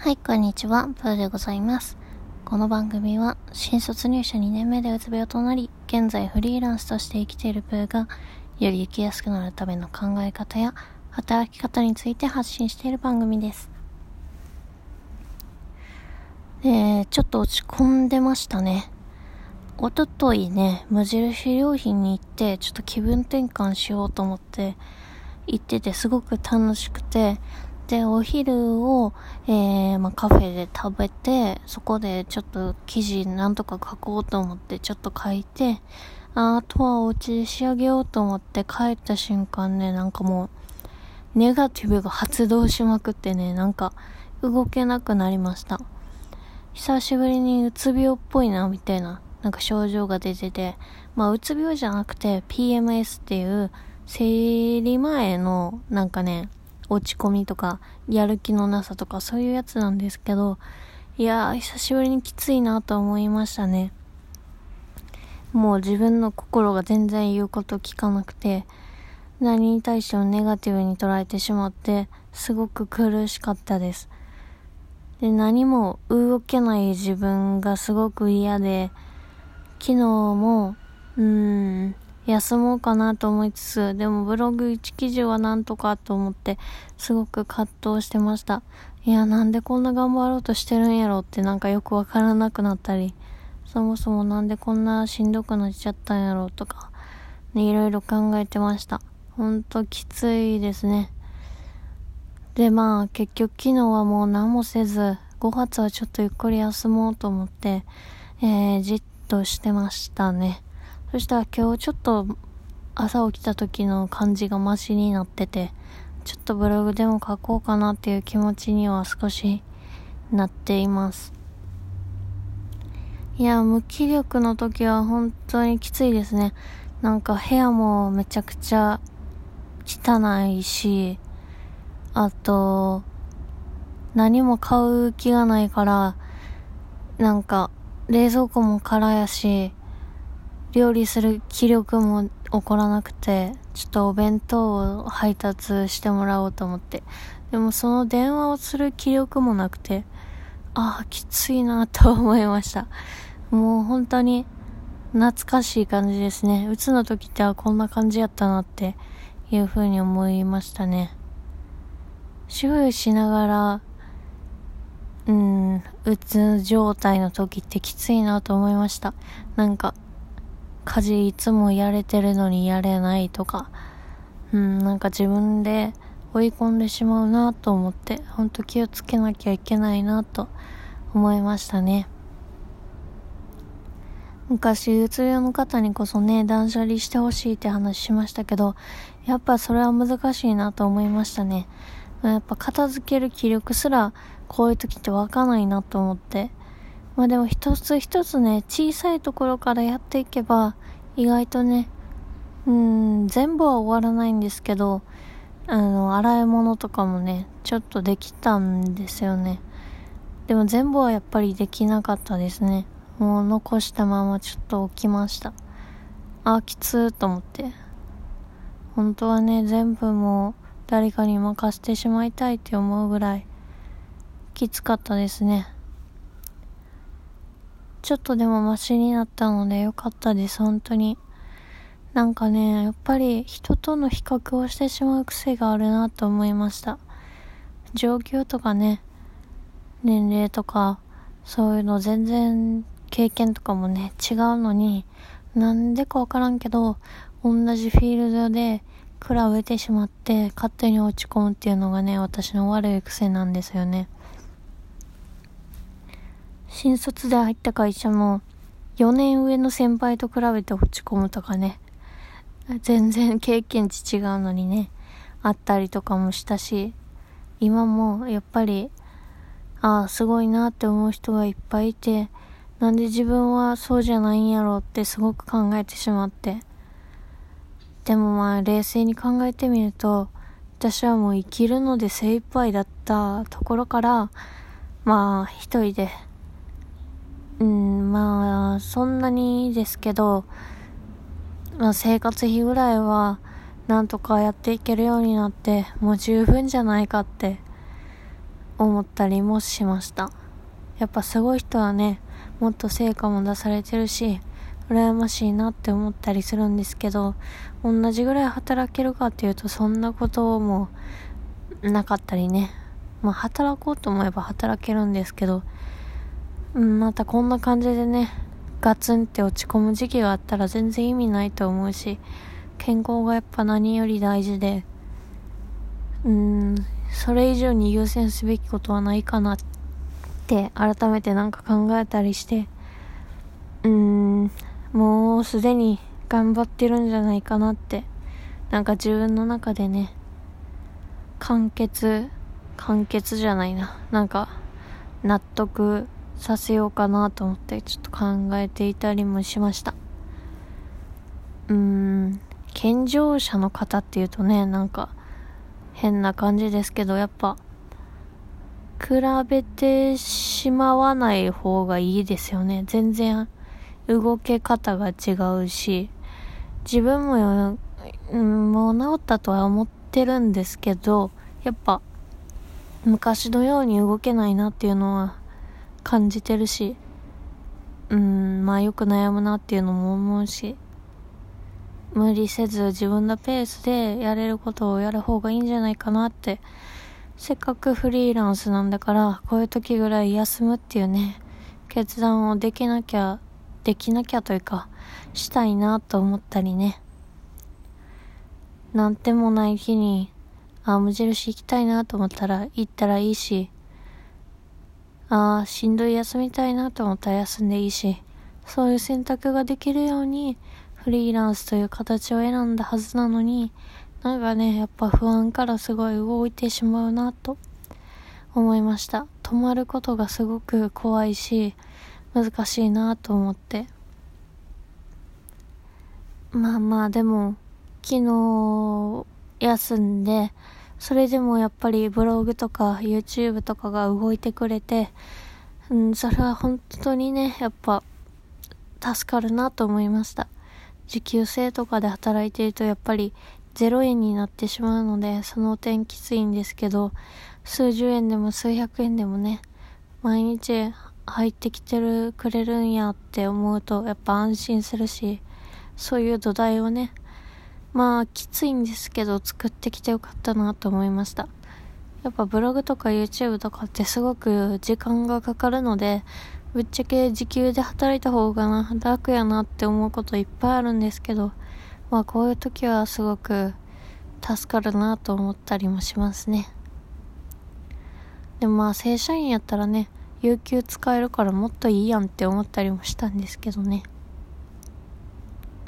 はい、こんにちは、プーでございます。この番組は、新卒入社2年目でうつ病となり、現在フリーランスとして生きているプーが、より生きやすくなるための考え方や、働き方について発信している番組です。で、ちょっと落ち込んでましたね。おとといね、無印良品に行って、ちょっと気分転換しようと思って、行っててすごく楽しくて、で、お昼を、えー、まあ、カフェで食べて、そこでちょっと記事なんとか書こうと思ってちょっと書いて、あとはお家で仕上げようと思って帰った瞬間ね、なんかもう、ネガティブが発動しまくってね、なんか動けなくなりました。久しぶりにうつ病っぽいな、みたいな、なんか症状が出てて、まあ、うつ病じゃなくて PMS っていう、生理前の、なんかね、落ち込みとか、やる気のなさとか、そういうやつなんですけど、いやー、久しぶりにきついなと思いましたね。もう自分の心が全然言うこと聞かなくて、何に対してもネガティブに捉えてしまって、すごく苦しかったです。で、何も動けない自分がすごく嫌で、昨日も、うーん、休もうかなと思いつつ、でもブログ1記事はなんとかと思って、すごく葛藤してました。いや、なんでこんな頑張ろうとしてるんやろってなんかよくわからなくなったり、そもそもなんでこんなしんどくなっちゃったんやろとか、ね、いろいろ考えてました。ほんときついですね。で、まあ、結局昨日はもう何もせず、5月はちょっとゆっくり休もうと思って、えー、じっとしてましたね。そしたら今日ちょっと朝起きた時の感じがマシになってて、ちょっとブログでも書こうかなっていう気持ちには少しなっています。いや、無気力の時は本当にきついですね。なんか部屋もめちゃくちゃ汚いし、あと、何も買う気がないから、なんか冷蔵庫も空やし、料理する気力も起こらなくて、ちょっとお弁当を配達してもらおうと思って。でもその電話をする気力もなくて、ああ、きついなと思いました。もう本当に懐かしい感じですね。うつの時ってはこんな感じやったなっていう風に思いましたね。主婦しながら、うん、うつ状態の時ってきついなと思いました。なんか、家事いつもやれてるのにやれないとか、うん、なんか自分で追い込んでしまうなと思って、ほんと気をつけなきゃいけないなと思いましたね。昔、うつ病の方にこそね、断捨離してほしいって話しましたけど、やっぱそれは難しいなと思いましたね。やっぱ片付ける気力すら、こういう時って湧かないなと思って、まあでも一つ一つね、小さいところからやっていけば、意外とね、うん、全部は終わらないんですけど、あの、洗い物とかもね、ちょっとできたんですよね。でも全部はやっぱりできなかったですね。もう残したままちょっと起きました。あ、きつーと思って。本当はね、全部もう誰かに任せてしまいたいって思うぐらいきつかったですね。ちょっとでもマシになったのでよかったです、本当に。なんかね、やっぱり人との比較をしてしまう癖があるなと思いました。状況とかね、年齢とか、そういうの全然経験とかもね、違うのに、なんでかわからんけど、同じフィールドで比べてしまって勝手に落ち込むっていうのがね、私の悪い癖なんですよね。新卒で入った会社も4年上の先輩と比べて落ち込むとかね、全然経験値違うのにね、あったりとかもしたし、今もやっぱり、ああ、すごいなって思う人がいっぱいいて、なんで自分はそうじゃないんやろうってすごく考えてしまって。でもまあ冷静に考えてみると、私はもう生きるので精一杯だったところから、まあ一人でうん、まあ、そんなにですけど、まあ、生活費ぐらいは、なんとかやっていけるようになって、もう十分じゃないかって思ったりもしました。やっぱすごい人はね、もっと成果も出されてるし、羨ましいなって思ったりするんですけど、同じぐらい働けるかっていうとそんなこともなかったりね。まあ働こうと思えば働けるんですけど、うん、またこんな感じでね、ガツンって落ち込む時期があったら全然意味ないと思うし、健康がやっぱ何より大事で、うん、それ以上に優先すべきことはないかなって改めてなんか考えたりして、うーん、もうすでに頑張ってるんじゃないかなって、なんか自分の中でね、完結、完結じゃないな。なんか、納得させようかなと思ってちょっと考えていたりもしました。うーん、健常者の方っていうとね、なんか変な感じですけど、やっぱ、比べてしまわない方がいいですよね。全然動け方が違うし、自分も、うん、もう治ったとは思ってるんですけど、やっぱ、昔のように動けないなっていうのは感じてるし、うん、まあよく悩むなっていうのも思うし、無理せず自分のペースでやれることをやる方がいいんじゃないかなって、せっかくフリーランスなんだから、こういう時ぐらい休むっていうね、決断をできなきゃ、できなきゃというか、したいなと思ったりね。なんてもない日に、あ、無印行きたいなと思ったら行ったらいいし、ああ、しんどい休みたいなと思ったら休んでいいし、そういう選択ができるように、フリーランスという形を選んだはずなのに、なんかね、やっぱ不安からすごい動いてしまうなと思いました。止まることがすごく怖いし、難しいなと思って。まあまあでも、昨日休んで、それでもやっぱりブログとか YouTube とかが動いてくれて、うん、それは本当にね、やっぱ助かるなと思いました。時給制とかで働いてるとやっぱり0円になってしまうので、その点きついんですけど、数十円でも数百円でもね、毎日入ってきてる、くれるんやって思うと、やっぱ安心するし、そういう土台をね、まあ、きついんですけど、作ってきてよかったなと思いました。やっぱブログとか YouTube とかってすごく時間がかかるので、ぶっちゃけ時給で働いた方がな、楽やなって思うこといっぱいあるんですけど、まあこういう時はすごく助かるなと思ったりもしますね。でもまあ正社員やったらね、有給使えるからもっといいやんって思ったりもしたんですけどね。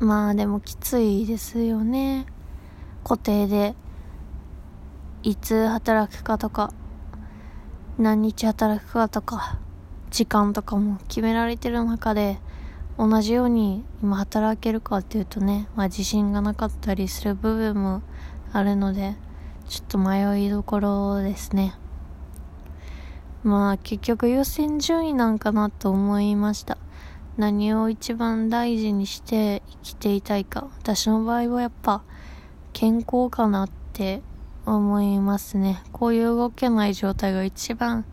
まあでもきついですよね。固定で、いつ働くかとか、何日働くかとか、時間とかも決められてる中で、同じように今働けるかっていうとね、まあ自信がなかったりする部分もあるので、ちょっと迷いどころですね。まあ結局優先順位なんかなと思いました。何を一番大事にして生きていたいか。私の場合はやっぱ健康かなって思いますね。こういう動けない状態が一番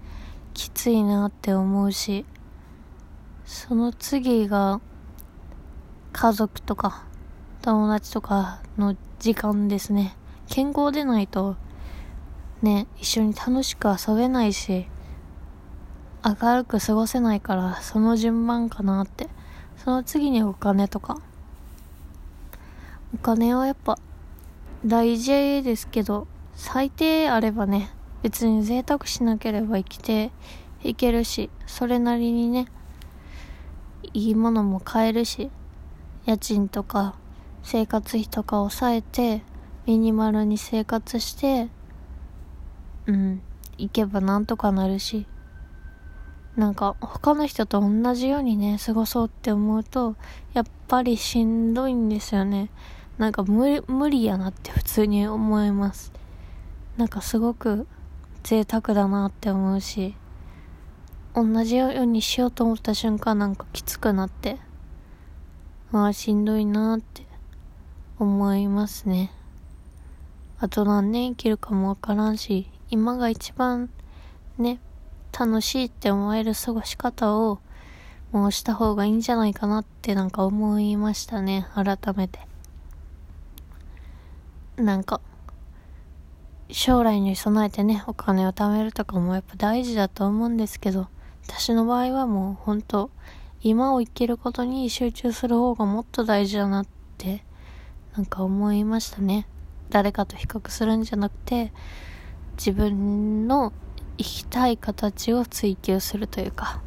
きついなって思うし、その次が家族とか友達とかの時間ですね。健康でないとね、一緒に楽しく遊べないし、明るく過ごせないからその順番かなって。その次にお金とか。お金はやっぱ大事ですけど最低あればね別に贅沢しなければ生きていけるしそれなりにねいいものも買えるし家賃とか生活費とか抑えてミニマルに生活してうん行けばなんとかなるし。なんか他の人と同じようにね、過ごそうって思うと、やっぱりしんどいんですよね。なんか無理やなって普通に思います。なんかすごく贅沢だなって思うし、同じようにしようと思った瞬間なんかきつくなって、ああ、しんどいなって思いますね。あと何年生きるかもわからんし、今が一番ね、楽しいって思える過ごし方を、もうした方がいいんじゃないかなってなんか思いましたね、改めて。なんか、将来に備えてね、お金を貯めるとかもやっぱ大事だと思うんですけど、私の場合はもう本当今を生きることに集中する方がもっと大事だなって、なんか思いましたね。誰かと比較するんじゃなくて、自分のきたい形を追求するというか。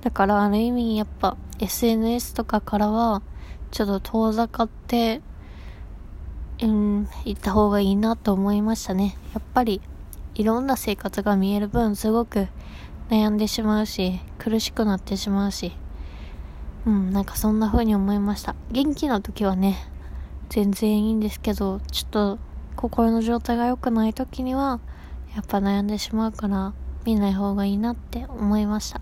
だからある意味やっぱ SNS とかからは、ちょっと遠ざかって、うん、行った方がいいなと思いましたね。やっぱり、いろんな生活が見える分、すごく悩んでしまうし、苦しくなってしまうし、うん、なんかそんな風に思いました。元気な時はね、全然いいんですけど、ちょっと心の状態が良くない時には、やっぱ悩んでしまうから、見ない方がいいなって思いました。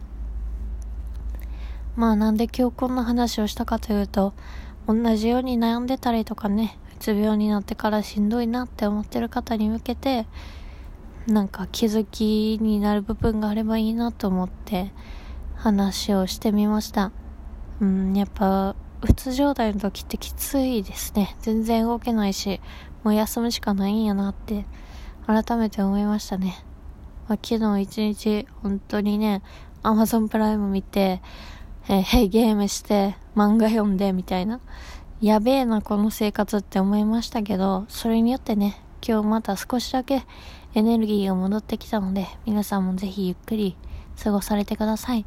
まあなんで今日こんな話をしたかというと、同じように悩んでたりとかねう、つ病になってからしんどいなって思ってる方に向けて、なんか気づきになる部分があればいいなと思って話をしてみました。うん、やっぱ、うつ状態の時ってきついですね。全然動けないし、もう休むしかないんやなって、改めて思いましたね。まあ、昨日一日、本当にね、アマゾンプライム見て、えー、ゲームして、漫画読んで、みたいな。やべえな、この生活って思いましたけど、それによってね、今日また少しだけエネルギーが戻ってきたので、皆さんもぜひゆっくり過ごされてください。っ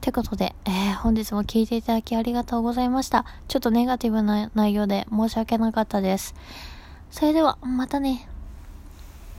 てことで、えー、本日も聞いていただきありがとうございました。ちょっとネガティブな内容で申し訳なかったです。それでは、またね。